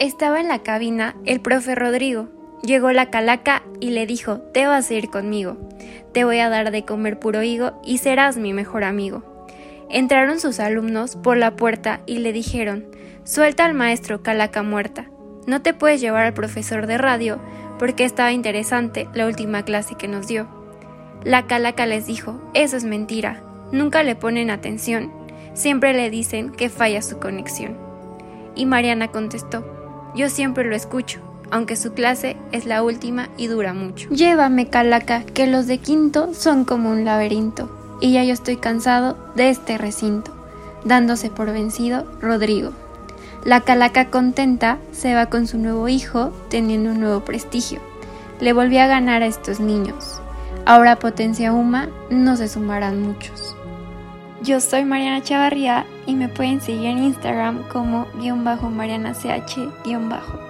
Estaba en la cabina el profe Rodrigo. Llegó la calaca y le dijo, te vas a ir conmigo. Te voy a dar de comer puro higo y serás mi mejor amigo. Entraron sus alumnos por la puerta y le dijeron, suelta al maestro calaca muerta. No te puedes llevar al profesor de radio porque estaba interesante la última clase que nos dio. La calaca les dijo, eso es mentira, nunca le ponen atención, siempre le dicen que falla su conexión. Y Mariana contestó, yo siempre lo escucho, aunque su clase es la última y dura mucho. Llévame, Calaca, que los de quinto son como un laberinto, y ya yo estoy cansado de este recinto. Dándose por vencido, Rodrigo. La Calaca contenta se va con su nuevo hijo, teniendo un nuevo prestigio. Le volvió a ganar a estos niños. Ahora Potencia Uma no se sumarán muchos. Yo soy Mariana Chavarría y me pueden seguir en Instagram como guion bajo Mariana CH guion bajo.